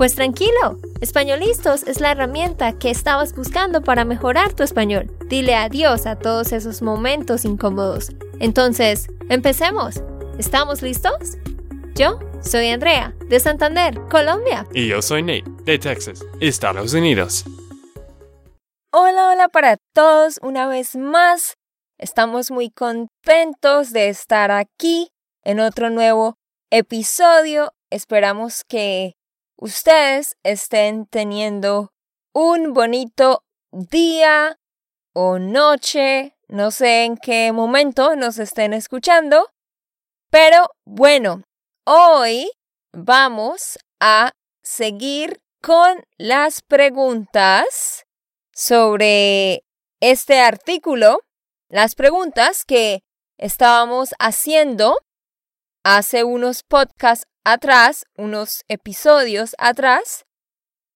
Pues tranquilo, Españolistos es la herramienta que estabas buscando para mejorar tu español. Dile adiós a todos esos momentos incómodos. Entonces, empecemos. ¿Estamos listos? Yo soy Andrea, de Santander, Colombia. Y yo soy Nate, de Texas, Estados Unidos. Hola, hola para todos una vez más. Estamos muy contentos de estar aquí en otro nuevo episodio. Esperamos que ustedes estén teniendo un bonito día o noche, no sé en qué momento nos estén escuchando, pero bueno, hoy vamos a seguir con las preguntas sobre este artículo, las preguntas que estábamos haciendo hace unos podcasts atrás, unos episodios atrás,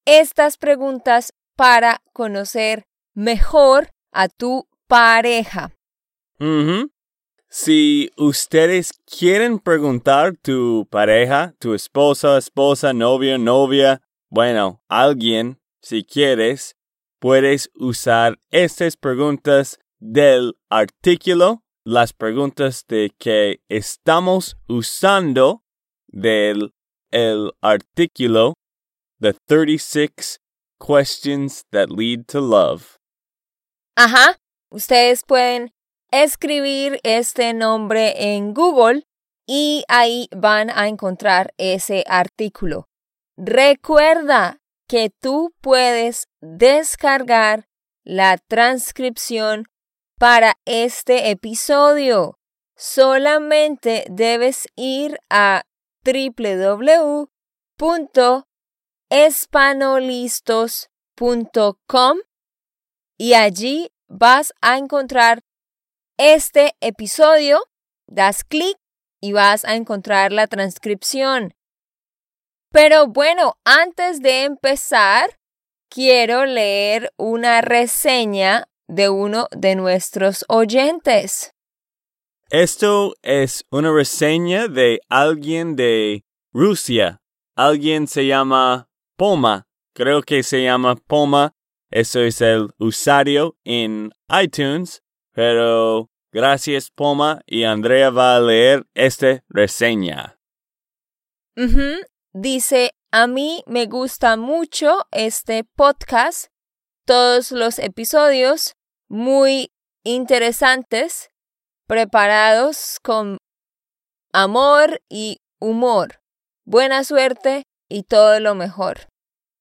estas preguntas para conocer mejor a tu pareja. Si ustedes quieren preguntar tu pareja, tu esposa, esposa, novio, novia, bueno, alguien, si quieres, puedes usar estas preguntas del artículo, las preguntas de que estamos usando del el artículo The 36 Questions That Lead to Love. Ajá, ustedes pueden escribir este nombre en Google y ahí van a encontrar ese artículo. Recuerda que tú puedes descargar la transcripción para este episodio. Solamente debes ir a www.espanolistos.com y allí vas a encontrar este episodio, das clic y vas a encontrar la transcripción. Pero bueno, antes de empezar, quiero leer una reseña de uno de nuestros oyentes. Esto es una reseña de alguien de Rusia. Alguien se llama Poma. Creo que se llama Poma. Eso es el usuario en iTunes. Pero gracias Poma y Andrea va a leer esta reseña. Dice, a mí me gusta mucho este podcast. Todos los episodios muy interesantes preparados con amor y humor, buena suerte y todo lo mejor.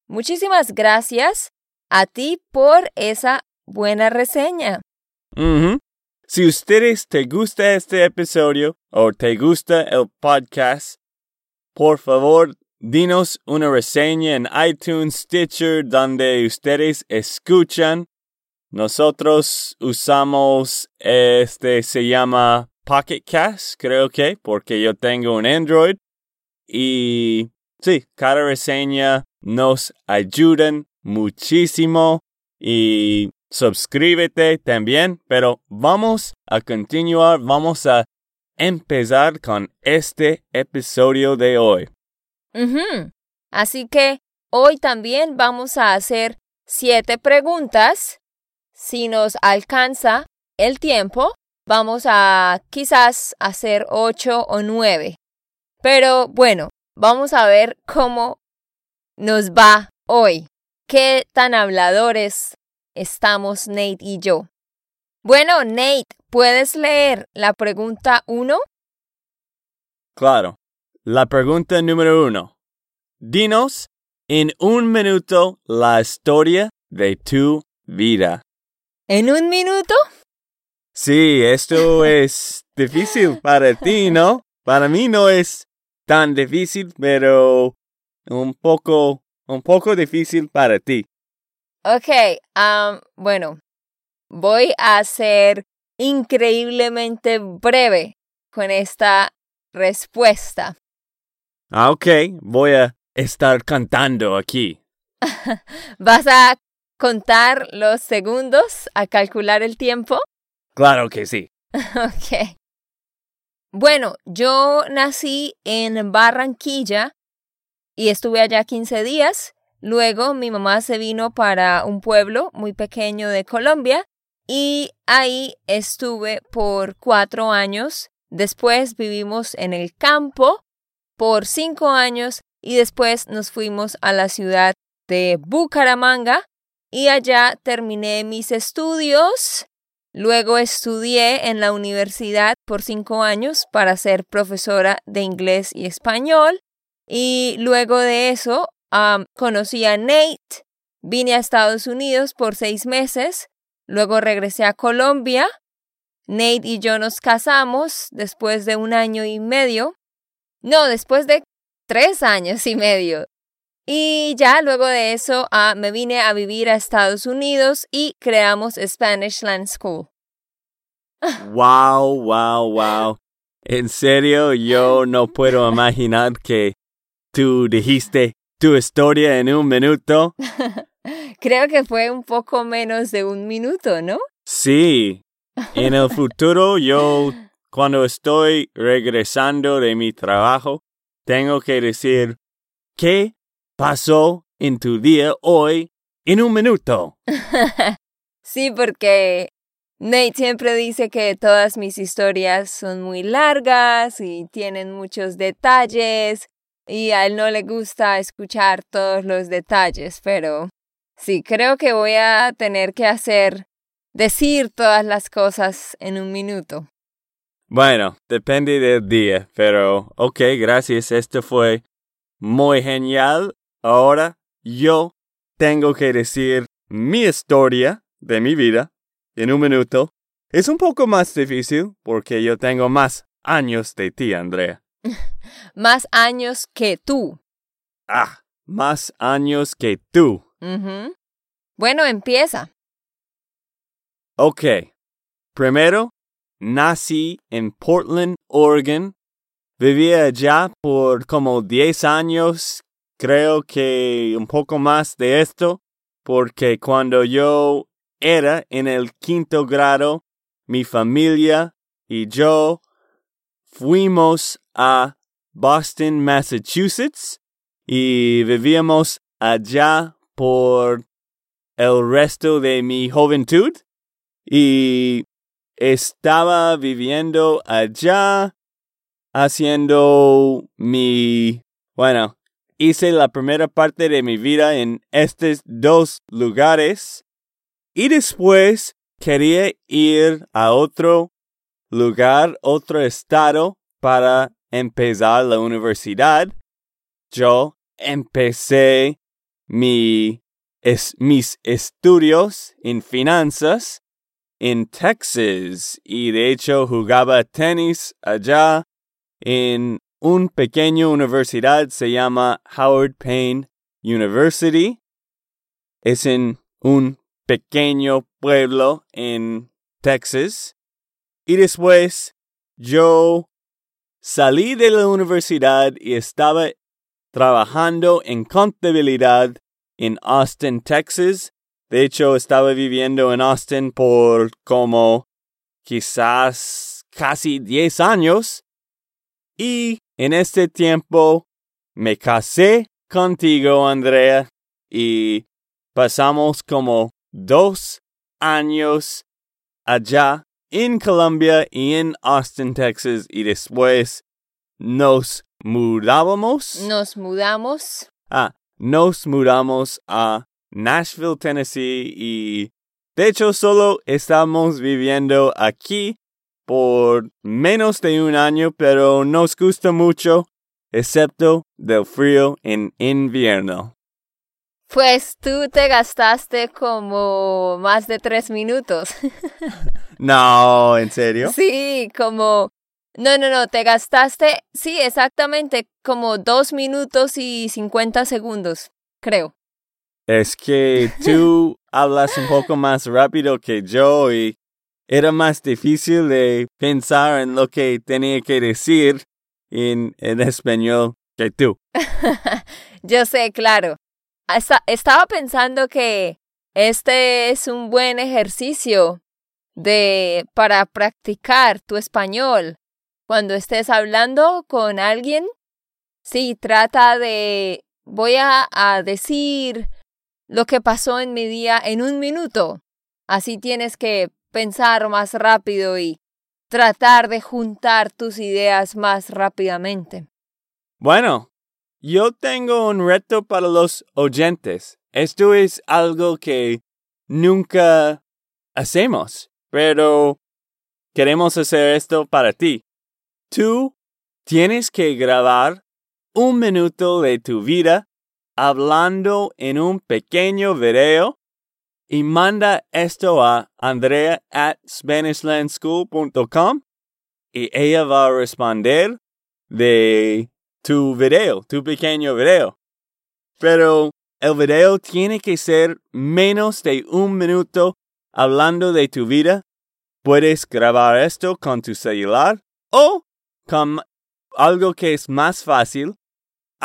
Muchísimas gracias a ti por esa buena reseña. Si ustedes te gusta este episodio o te gusta el podcast, por favor, dinos una reseña en iTunes, Stitcher, donde ustedes escuchan nosotros usamos este, se llama Pocket Cast, creo que, porque yo tengo un Android. Y sí, cada reseña nos ayudan muchísimo. Y suscríbete también. Pero vamos a continuar, vamos a empezar con este episodio de hoy. Así que hoy también vamos a hacer siete preguntas si nos alcanza el tiempo, vamos a quizás hacer ocho o nueve. Pero bueno, vamos a ver cómo nos va hoy. ¿Qué tan habladores estamos Nate y yo? Bueno, Nate, ¿puedes leer la pregunta uno? Claro. La pregunta número uno. Dinos en un minuto la historia de tu vida. ¿En un minuto? Sí, esto es difícil para ti, ¿no? Para mí no es tan difícil, pero un poco, un poco difícil para ti. Ok, um, bueno, voy a ser increíblemente breve con esta respuesta. Ah, ok, voy a estar cantando aquí. ¿Vas a contar los segundos, a calcular el tiempo? Claro que sí. ok. Bueno, yo nací en Barranquilla y estuve allá 15 días. Luego mi mamá se vino para un pueblo muy pequeño de Colombia y ahí estuve por cuatro años. Después vivimos en el campo por cinco años y después nos fuimos a la ciudad de Bucaramanga y allá terminé mis estudios. Luego estudié en la universidad por cinco años para ser profesora de inglés y español. Y luego de eso conocí a Nate, vine a Estados Unidos por seis meses, luego regresé a Colombia. Nate y yo nos casamos después de un año y medio. No, después de tres años y medio. Y ya luego de eso ah, me vine a vivir a Estados Unidos y creamos Spanish Land School. Wow, wow, wow. En serio, yo no puedo imaginar que tú dijiste tu historia en un minuto. Creo que fue un poco menos de un minuto, ¿no? Sí. En el futuro, yo, cuando estoy regresando de mi trabajo, tengo que decir, ¿qué pasó en tu día hoy en un minuto? sí, porque Nate siempre dice que todas mis historias son muy largas y tienen muchos detalles y a él no le gusta escuchar todos los detalles, pero sí, creo que voy a tener que hacer, decir todas las cosas en un minuto. Bueno, depende del día, pero ok, gracias, esto fue muy genial. Ahora yo tengo que decir mi historia de mi vida en un minuto. Es un poco más difícil porque yo tengo más años de ti, Andrea. más años que tú. Ah, más años que tú. Bueno, empieza. Ok. Primero, nací en Portland, Oregon. Viví allá por como 10 años, creo que un poco más de esto, porque cuando yo era en el quinto grado, mi familia y yo fuimos a Boston, Massachusetts, y vivíamos allá por el resto de mi juventud. Y estaba viviendo allá haciendo mi, bueno, hice la primera parte de mi vida en estos dos lugares y después quería ir a otro lugar, otro estado para empezar la universidad. Yo empecé mi, mis estudios en finanzas en Texas y de hecho jugaba tenis allá en un pequeño universidad se llama Howard Payne University. Es en un pequeño pueblo en Texas. Y después yo salí de la universidad y estaba trabajando en contabilidad en Austin, Texas. De hecho, estaba viviendo en Austin por como quizás casi 10 años. Y en este tiempo me casé contigo, Andrea, y pasamos como dos años allá en Colombia y en Austin, Texas, y después nos mudábamos. Nos mudamos. Ah, nos mudamos a Nashville, Tennessee, y de hecho solo estamos viviendo aquí por menos de un año, pero nos gusta mucho, excepto del frío en invierno. Pues tú te gastaste como más de tres minutos. no, ¿en serio? Sí, como... No, no, no, te gastaste, sí, exactamente, como dos minutos y cincuenta segundos, creo. Es que tú hablas un poco más rápido que yo y era más difícil de pensar en lo que tenía que decir en, en español que tú. Yo sé, claro. Esta- estaba pensando que este es un buen ejercicio de para practicar tu español. Cuando estés hablando con alguien, sí, trata de voy a, a decir lo que pasó en mi día en un minuto. Así tienes que pensar más rápido y tratar de juntar tus ideas más rápidamente. Bueno, yo tengo un reto para los oyentes. Esto es algo que nunca hacemos, pero queremos hacer esto para ti. Tú tienes que grabar un minuto de tu vida hablando en un pequeño video y manda esto a Andrea at SpanishLandSchool.com y ella va a responder de tu video, tu pequeño video. Pero el video tiene que ser menos de un minuto hablando de tu vida. Puedes grabar esto con tu celular o con algo que es más fácil.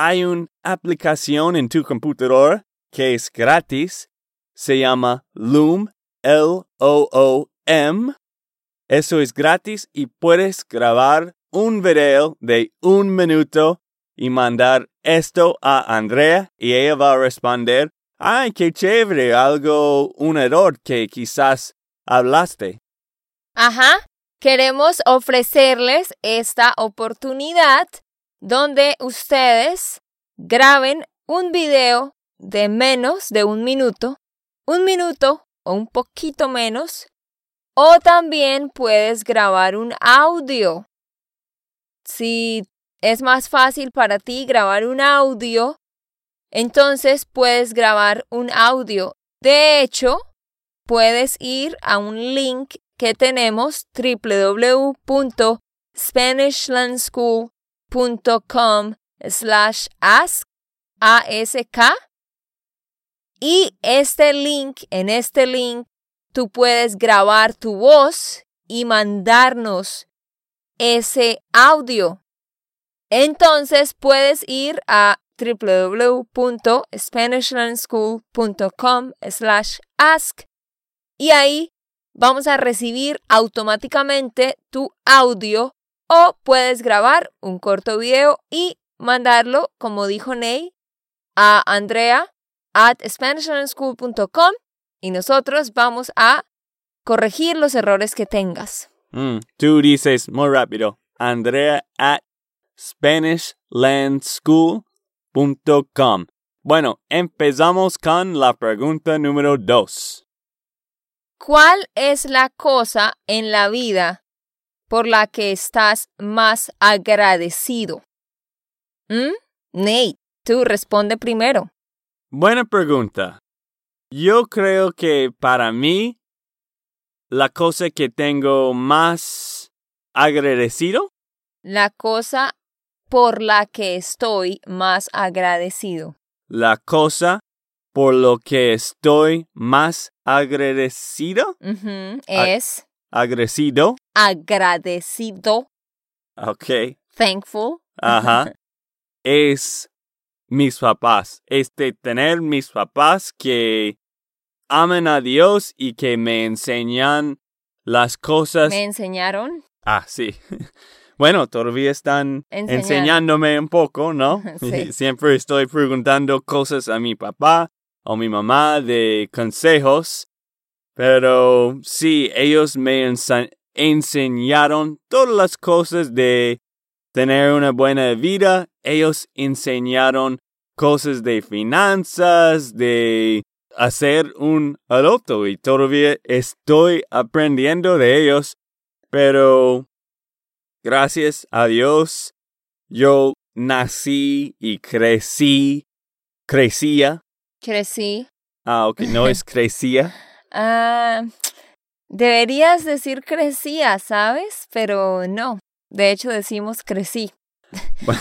Hay una aplicación en tu computadora que es gratis. Se llama Loom, L-O-O-M. Eso es gratis y puedes grabar un video de un minuto y mandar esto a Andrea y ella va a responder, ay, qué chévere, algo, un error que quizás hablaste. Ajá, queremos ofrecerles esta oportunidad donde ustedes graben un video de menos de un minuto, un minuto o un poquito menos, o también puedes grabar un audio. Si es más fácil para ti grabar un audio, entonces puedes grabar un audio. De hecho, puedes ir a un link que tenemos www.spanishlandschool.com slash ask ask y este link, en este link, tú puedes grabar tu voz y mandarnos ese audio. Entonces puedes ir a www.spanishlandschool.com slash ask y ahí vamos a recibir automáticamente tu audio o puedes grabar un corto video y mandarlo, como dijo Ney, a Andrea at SpanishLearnSchool.com y nosotros vamos a corregir los errores que tengas. Mm, Tú dices muy rápido, Andrea at SpanishLandSchool.com. Bueno, empezamos con la pregunta número dos. ¿Cuál es la cosa en la vida por la que estás más agradecido? ¿Mm? Nate, tú responde primero. Buena pregunta. Yo creo que para mí, la cosa que tengo más agradecido, La cosa por la que estoy más agradecido. la cosa por lo que estoy más agradecido, Es agradecido, agradecido, ok, thankful. ajá, es mis papás, es de tener mis papás que aman a Dios y que me enseñan las cosas Me enseñaron. Ah, sí. Bueno, todavía están enseñándome un poco, ¿no? Sí. Siempre estoy preguntando cosas a mi papá o mi mamá de consejos, pero sí, ellos me enseñaron todas las cosas de tener una buena vida. Ellos enseñaron cosas de finanzas, de hacer un adulto y todavía estoy aprendiendo de ellos, pero gracias a Dios yo nací y crecí, crecía, Crecí. ah, ok, no es crecía, Ah, deberías decir crecía, ¿sabes? Pero no. De hecho, decimos crecí.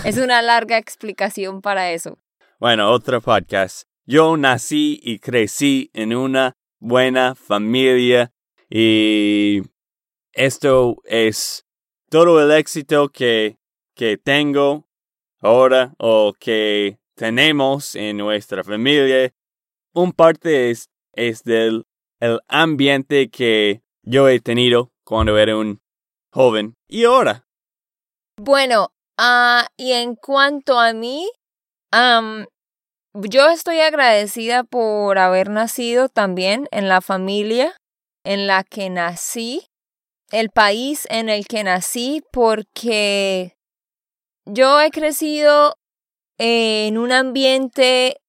es una larga explicación para eso. bueno, otro podcast. Yo nací y crecí en una buena familia y esto es todo el éxito que, que tengo ahora o que tenemos en nuestra familia. Un parte es, es del el ambiente que yo he tenido cuando era un joven y ahora. Bueno, ah, y en cuanto a mí, yo estoy agradecida por haber nacido también en la familia en la que nací, el país en el que nací, porque yo he crecido en un ambiente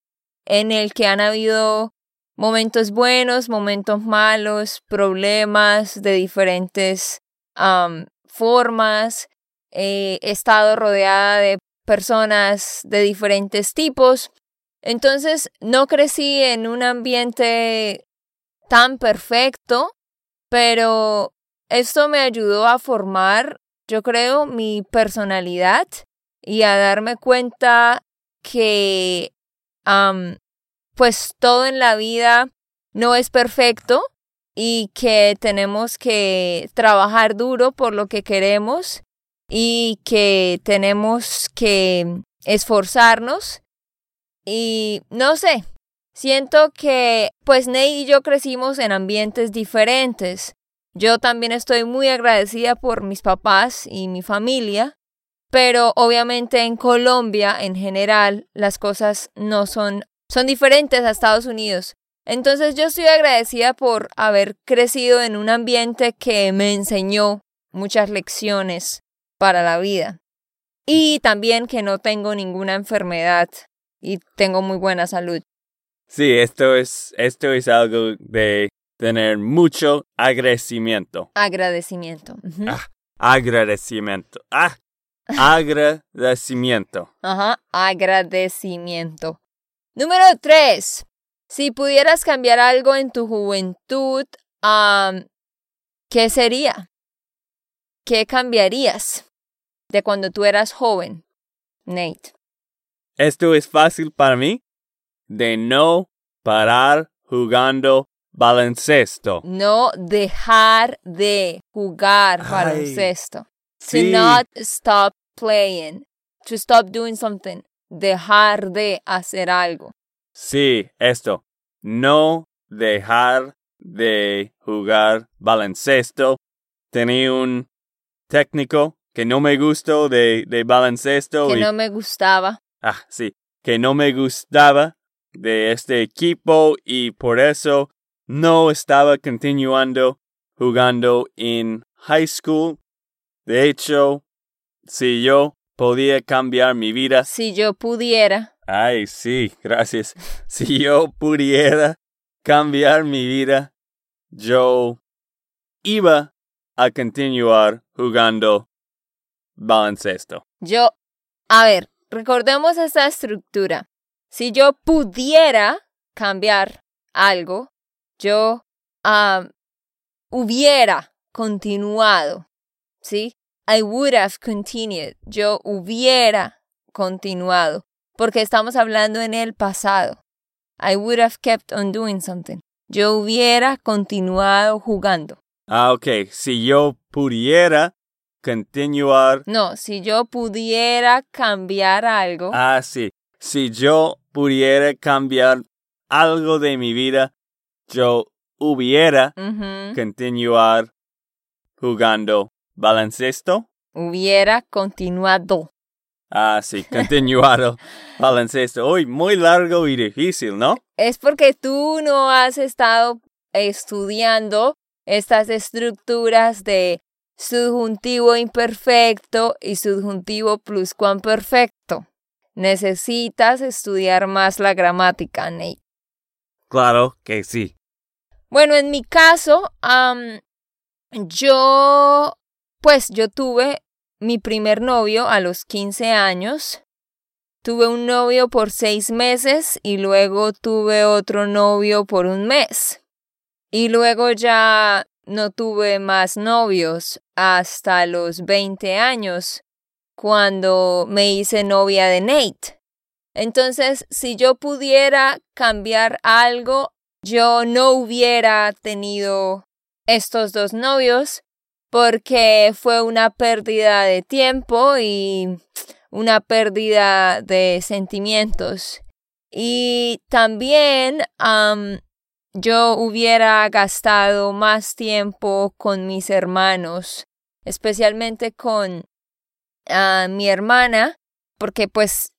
en el que han habido momentos buenos, momentos malos, problemas de diferentes formas. he estado rodeada de personas de diferentes tipos. Entonces no crecí en un ambiente tan perfecto, pero esto me ayudó a formar, yo creo, mi personalidad y a darme cuenta que, pues todo en la vida no es perfecto y que tenemos que trabajar duro por lo que queremos y que tenemos que esforzarnos. Y no sé, siento que pues Ney y yo crecimos en ambientes diferentes. Yo también estoy muy agradecida por mis papás y mi familia, pero obviamente en Colombia en general las cosas no son son diferentes a Estados Unidos. Entonces yo estoy agradecida por haber crecido en un ambiente que me enseñó muchas lecciones para la vida. Y también que no tengo ninguna enfermedad y tengo muy buena salud. Sí, esto es, esto es algo de tener mucho agradecimiento. Agradecimiento. ah, agradecimiento. Ah, agradecimiento. Ajá, agradecimiento. Número tres. Si pudieras cambiar algo en tu juventud, ¿qué sería? ¿Qué cambiarías de cuando tú eras joven, Nate? Esto es fácil para mí de no parar jugando baloncesto. No dejar de jugar baloncesto. To not stop playing. To stop doing something. Dejar de hacer algo. Sí, esto. No dejar de jugar baloncesto. Tenía un técnico que no me gustó de, de baloncesto. Que no me gustaba. Ah, sí. Que no me gustaba de este equipo y por eso no estaba continuando jugando en high school. De hecho, si yo podía cambiar mi vida. Si yo pudiera. Ay, sí, gracias. si yo pudiera cambiar mi vida, yo iba a continuar jugando baloncesto. Yo, a ver, recordemos esta estructura. Si yo pudiera cambiar algo, yo hubiera continuado, ¿sí? I would have continued. Yo hubiera continuado, porque estamos hablando en el pasado. I would have kept on doing something. Yo hubiera continuado jugando. Ah, ok. Si yo pudiera continuar. No, si yo pudiera cambiar algo. Ah, sí. Si yo pudiera cambiar algo de mi vida, yo hubiera continuar jugando baloncesto. Hubiera continuado. Ah, sí, continuado baloncesto. Hoy muy largo y difícil, ¿no? Es porque tú no has estado estudiando estas estructuras de subjuntivo imperfecto y subjuntivo pluscuamperfecto. Necesitas estudiar más la gramática, Nate. Claro que sí. Bueno, en mi caso, yo, pues yo tuve mi primer novio a los 15 años. Tuve un novio por seis meses y luego tuve otro novio por un mes. Y luego ya no tuve más novios hasta los 20 años, cuando me hice novia de Nate. Entonces, si yo pudiera cambiar algo, yo no hubiera tenido estos dos novios porque fue una pérdida de tiempo y una pérdida de sentimientos. Y también yo hubiera gastado más tiempo con mis hermanos, especialmente con ah, mi hermana, porque pues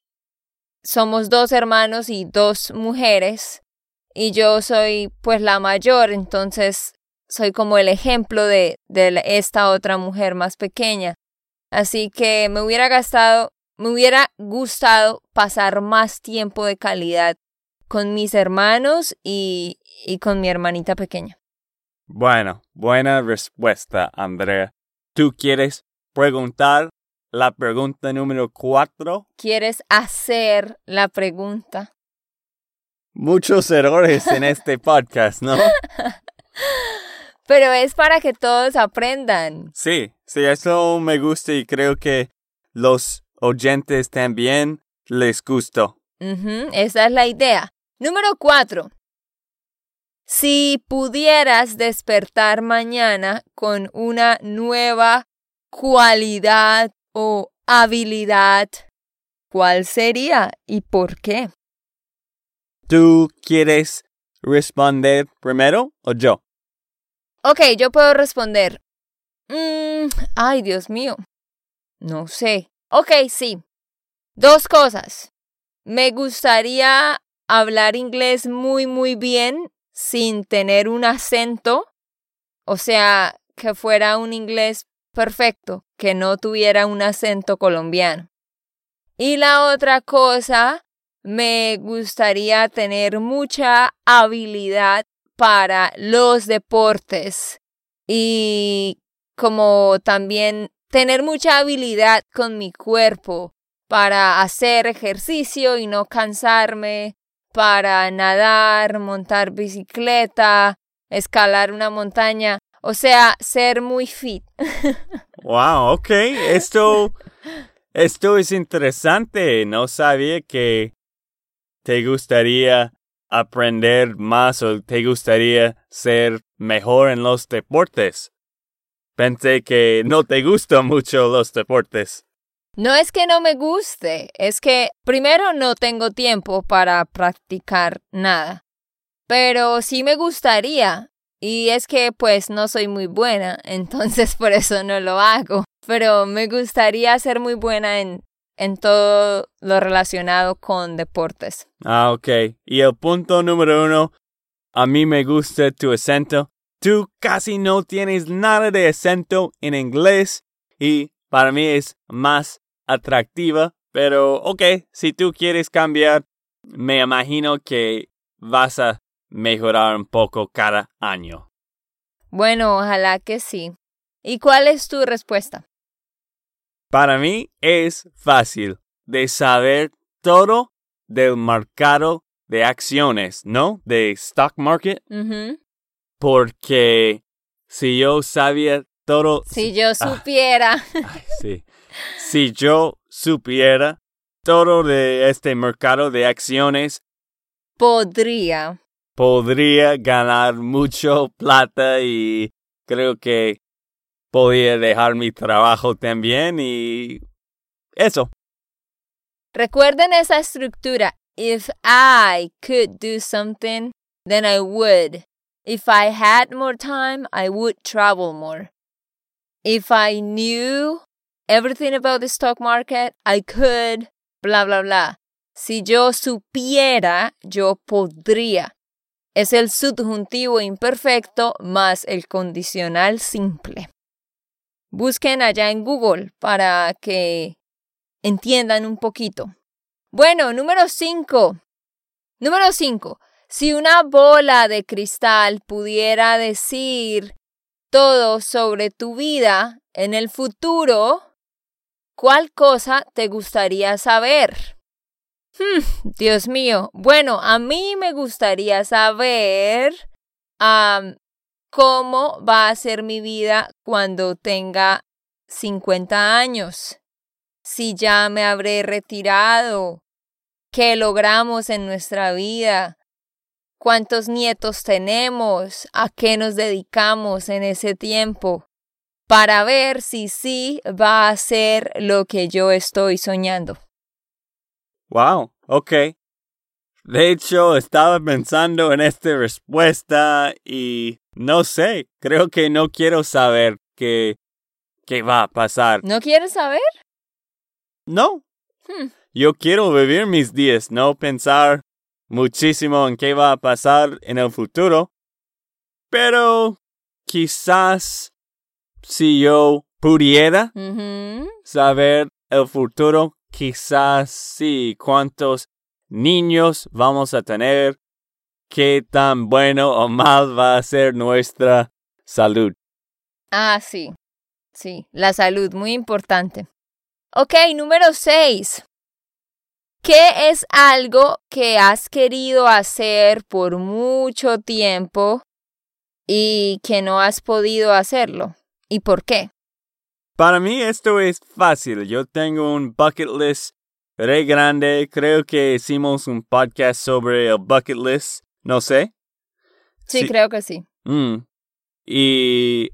somos dos hermanos y dos mujeres, y yo soy pues la mayor, entonces soy como el ejemplo de, de esta otra mujer más pequeña. Así que me hubiera gastado, me hubiera gustado pasar más tiempo de calidad con mis hermanos y, y con mi hermanita pequeña. Bueno, buena respuesta, Andrea. ¿Tú quieres preguntar la pregunta número cuatro? ¿Quieres hacer la pregunta? Muchos errores en este podcast, ¿no? Pero es para que todos aprendan. Sí, sí, eso me gusta y creo que los oyentes también les gustó. esa es la idea. Número cuatro. Si pudieras despertar mañana con una nueva cualidad o habilidad, ¿cuál sería y por qué? ¿Tú quieres responder primero o yo? Ok, yo puedo responder. Mm, ay, Dios mío. No sé. Ok, sí. Dos cosas. Me gustaría hablar inglés muy, muy bien sin tener un acento. O sea, que fuera un inglés perfecto, que no tuviera un acento colombiano. Y la otra cosa, me gustaría tener mucha habilidad para los deportes y como también tener mucha habilidad con mi cuerpo para hacer ejercicio y no cansarme, para nadar, montar bicicleta, escalar una montaña, o sea, ser muy fit. wow, ok, esto, esto es interesante. No sabía que te gustaría aprender más o te gustaría ser mejor en los deportes? Pensé que no te gustan mucho los deportes. No es que no me guste, es que primero no tengo tiempo para practicar nada. Pero sí me gustaría. Y es que pues no soy muy buena, entonces por eso no lo hago. Pero me gustaría ser muy buena en en todo lo relacionado con deportes. Ah, ok. Y el punto número uno, a mí me gusta tu acento. Tú casi no tienes nada de acento en inglés y para mí es más atractiva. Pero, ok, si tú quieres cambiar, me imagino que vas a mejorar un poco cada año. Bueno, ojalá que sí. ¿Y cuál es tu respuesta? Para mí es fácil de saber todo del mercado de acciones, ¿no? De stock market. Porque si yo sabía todo. Si yo ah. supiera. sí. Si yo supiera todo de este mercado de acciones. Podría. Podría ganar mucho plata y creo que podía dejar mi trabajo también y eso. Recuerden esa estructura. If I could do something, then I would. If I had more time, I would travel more. If I knew everything about the stock market, I could, bla, bla, bla. Si yo supiera, yo podría. Es el subjuntivo imperfecto más el condicional simple. Busquen allá en Google para que entiendan un poquito. Bueno, número 5. Número 5. Si una bola de cristal pudiera decir todo sobre tu vida en el futuro, ¿cuál cosa te gustaría saber? Hmm, Dios mío. Bueno, a mí me gustaría saber cómo va a ser mi vida cuando tenga 50 años, si ya me habré retirado, qué logramos en nuestra vida, cuántos nietos tenemos, a qué nos dedicamos en ese tiempo. para ver si sí va a ser lo que yo estoy soñando. Wow, ok. De hecho, estaba pensando en esta respuesta y no sé, creo que no quiero saber qué, qué va a pasar. ¿No quieres saber? No. Hmm. Yo quiero vivir mis días, no pensar muchísimo en qué va a pasar en el futuro. Pero quizás si yo pudiera saber el futuro, quizás sí, cuántos niños vamos a tener, qué tan bueno o mal va a ser nuestra salud. Ah, sí. Sí, la salud, muy importante. Ok, número 6. ¿Qué es algo que has querido hacer por mucho tiempo y que no has podido hacerlo? ¿Y por qué? Para mí esto es fácil. Yo tengo un bucket list re grande. Creo que hicimos un podcast sobre el bucket list. No sé. Sí, Sí. creo que sí. Mm. Y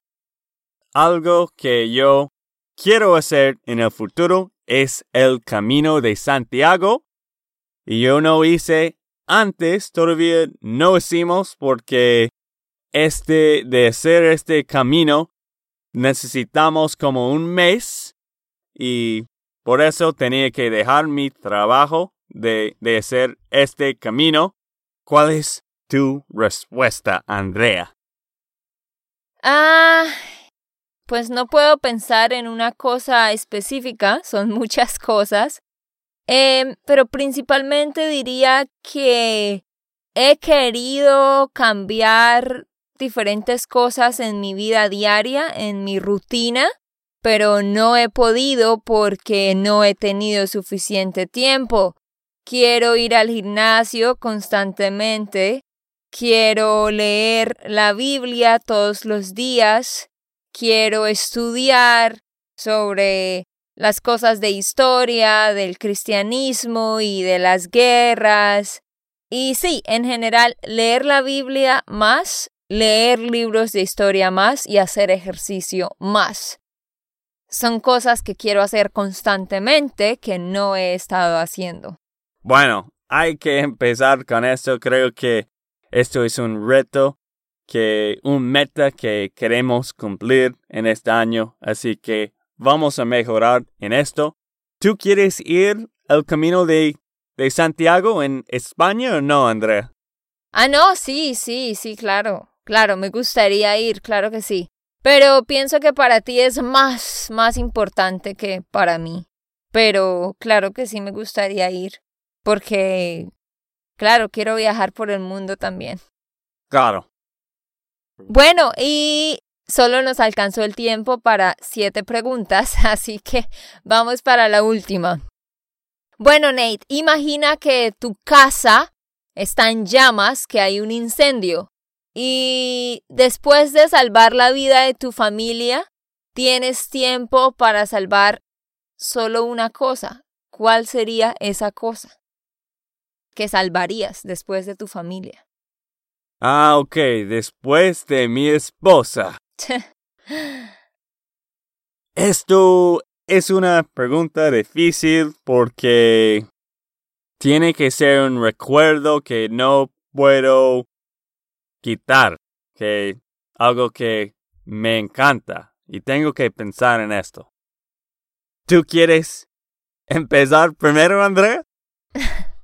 algo que yo quiero hacer en el futuro es el Camino de Santiago. Y yo no hice antes, todavía no hicimos porque este, de hacer este camino, necesitamos como un mes y por eso tenía que dejar mi trabajo de, de hacer este camino. ¿Cuál es tu respuesta, Andrea? Ah, pues no puedo pensar en una cosa específica, son muchas cosas, Em, pero principalmente diría que he querido cambiar diferentes cosas en mi vida diaria, en mi rutina, pero no he podido porque no he tenido suficiente tiempo. Quiero ir al gimnasio constantemente, quiero leer la Biblia todos los días, quiero estudiar sobre las cosas de historia, del cristianismo y de las guerras. Y sí, en general, leer la Biblia más, leer libros de historia más y hacer ejercicio más. Son cosas que quiero hacer constantemente que no he estado haciendo. Bueno, hay que empezar con esto. Creo que esto es un reto, que un meta que queremos cumplir en este año. Así que vamos a mejorar en esto. ¿Tú quieres ir al camino de, de Santiago en España o no, Andrea? Ah, no, sí, sí, sí, claro. Claro, me gustaría ir, claro que sí. Pero pienso que para ti es más, más importante que para mí. Pero claro que sí me gustaría ir. Porque, claro, quiero viajar por el mundo también. Claro. Bueno, y solo nos alcanzó el tiempo para siete preguntas, así que vamos para la última. Bueno, Nate, imagina que tu casa está en llamas, que hay un incendio. Y después de salvar la vida de tu familia, tienes tiempo para salvar solo una cosa. ¿Cuál sería esa cosa que salvarías después de tu familia? Ah, ok. Después de mi esposa. Esto es una pregunta difícil porque tiene que ser un recuerdo que no puedo quitar, que algo que me encanta y tengo que pensar en esto. ¿Tú quieres empezar primero, Andrea?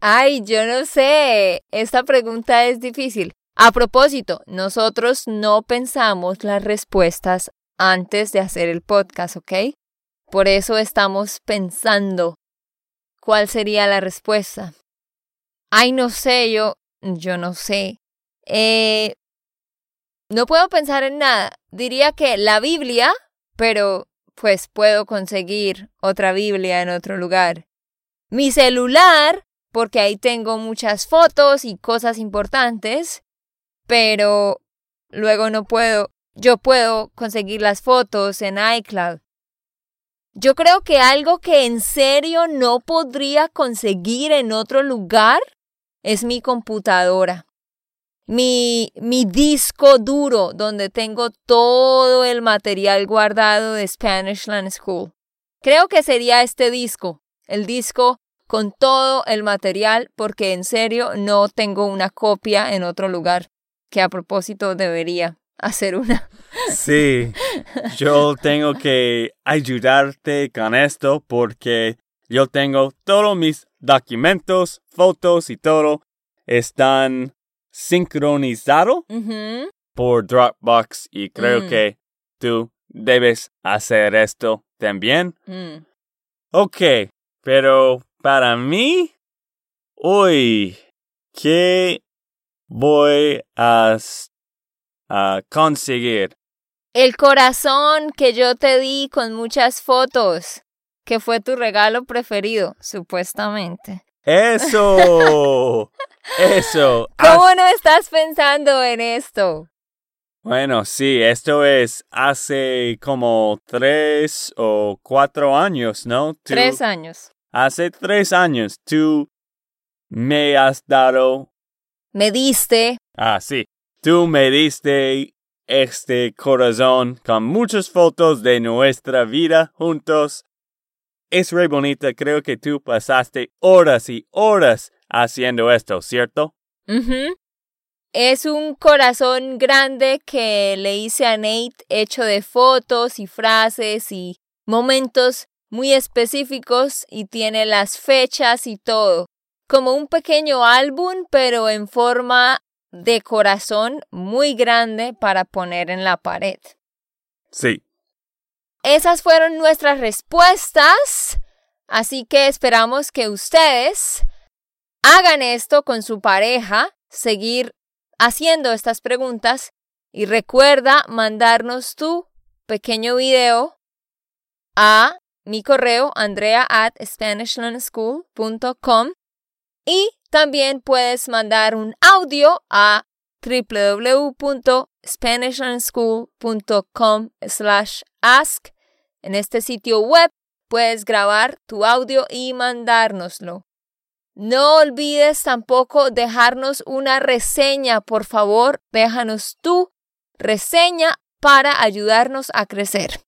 Ay, yo no sé. Esta pregunta es difícil. A propósito, nosotros no pensamos las respuestas antes de hacer el podcast, ¿ok? Por eso estamos pensando cuál sería la respuesta. Ay, no sé, yo, yo no sé. Eh, no puedo pensar en nada. Diría que la Biblia, pero pues puedo conseguir otra Biblia en otro lugar. Mi celular, porque ahí tengo muchas fotos y cosas importantes, pero luego no puedo, yo puedo conseguir las fotos en iCloud. Yo creo que algo que en serio no podría conseguir en otro lugar es mi computadora. mi, mi disco duro donde tengo todo el material guardado de Spanishland School. Creo que sería este disco, el disco con todo el material porque en serio no tengo una copia en otro lugar, que a propósito debería hacer una. Sí, yo tengo que ayudarte con esto porque yo tengo todos mis documentos, fotos y todo están sincronizados por Dropbox y creo Mm. que tú debes hacer esto también. Mm. Ok, pero para mí, hoy, ¿qué voy a, a conseguir? El corazón que yo te di con muchas fotos, que fue tu regalo preferido, supuestamente. Eso, eso. ¿Cómo Haz- no estás pensando en esto? Bueno, sí, esto es hace como tres o cuatro años, ¿no? Tú- Tres años. Hace tres años tú me has dado Me diste. Ah, sí. Tú me diste este corazón con muchas fotos de nuestra vida juntos. Es re bonita. Creo que tú pasaste horas y horas haciendo esto, ¿cierto? Ujú. Es un corazón grande que le hice a Nate hecho de fotos y frases y momentos muy específicos y tiene las fechas y todo. Como un pequeño álbum, pero en forma de corazón muy grande para poner en la pared. Sí. Esas fueron nuestras respuestas, así que esperamos que ustedes hagan esto con su pareja, seguir haciendo estas preguntas y recuerda mandarnos tu pequeño video a mi correo andrea at spanishlandschool.com y también puedes mandar un audio a www.spanishlandschool.com slash ask. En este sitio web puedes grabar tu audio y mandárnoslo. No olvides tampoco dejarnos una reseña, por favor, déjanos tu reseña para ayudarnos a crecer.